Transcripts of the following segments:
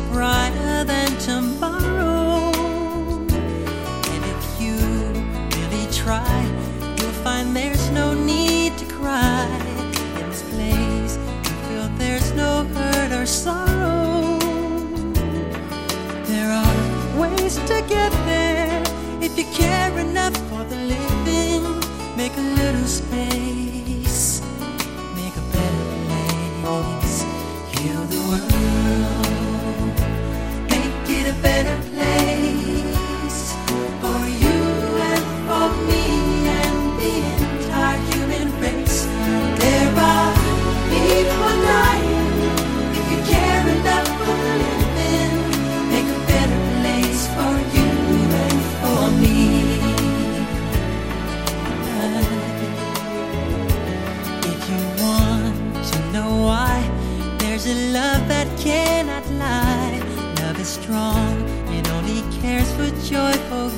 Brighter than tomorrow.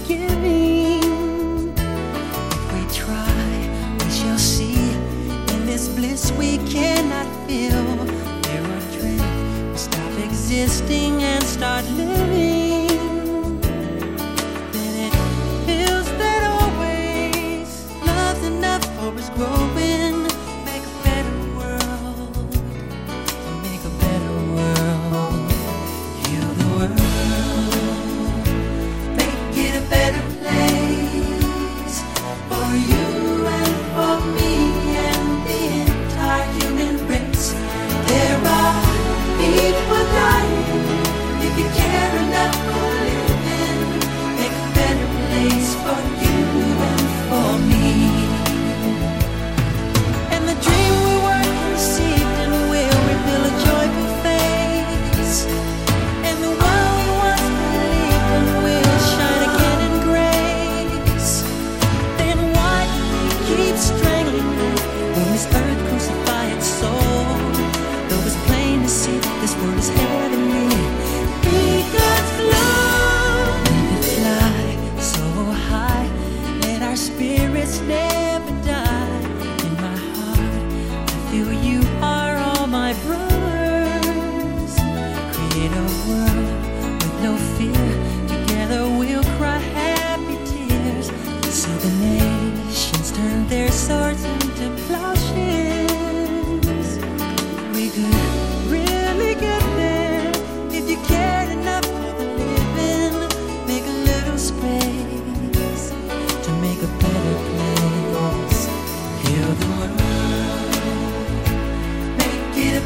Giving. If we try, we shall see. In this bliss we cannot feel. There are dreams, we stop existing and start living. listening.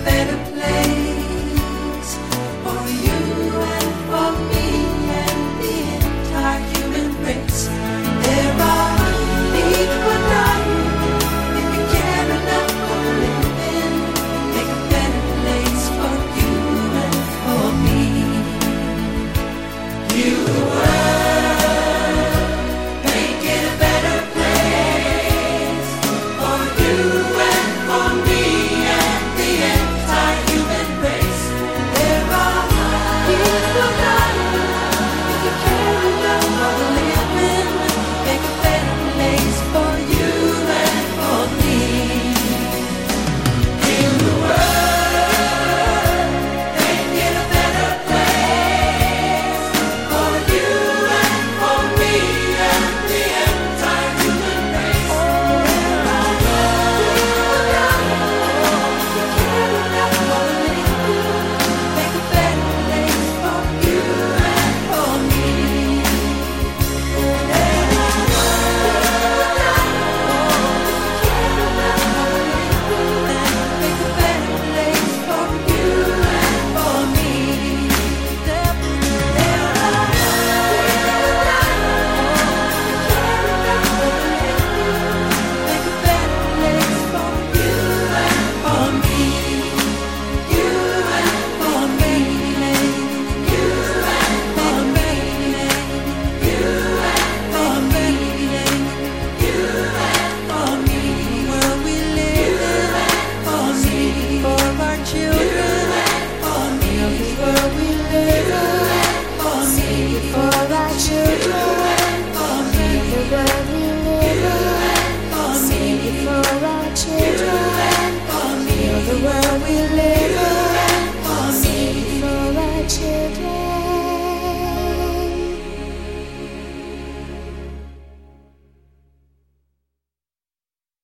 better place. when we live.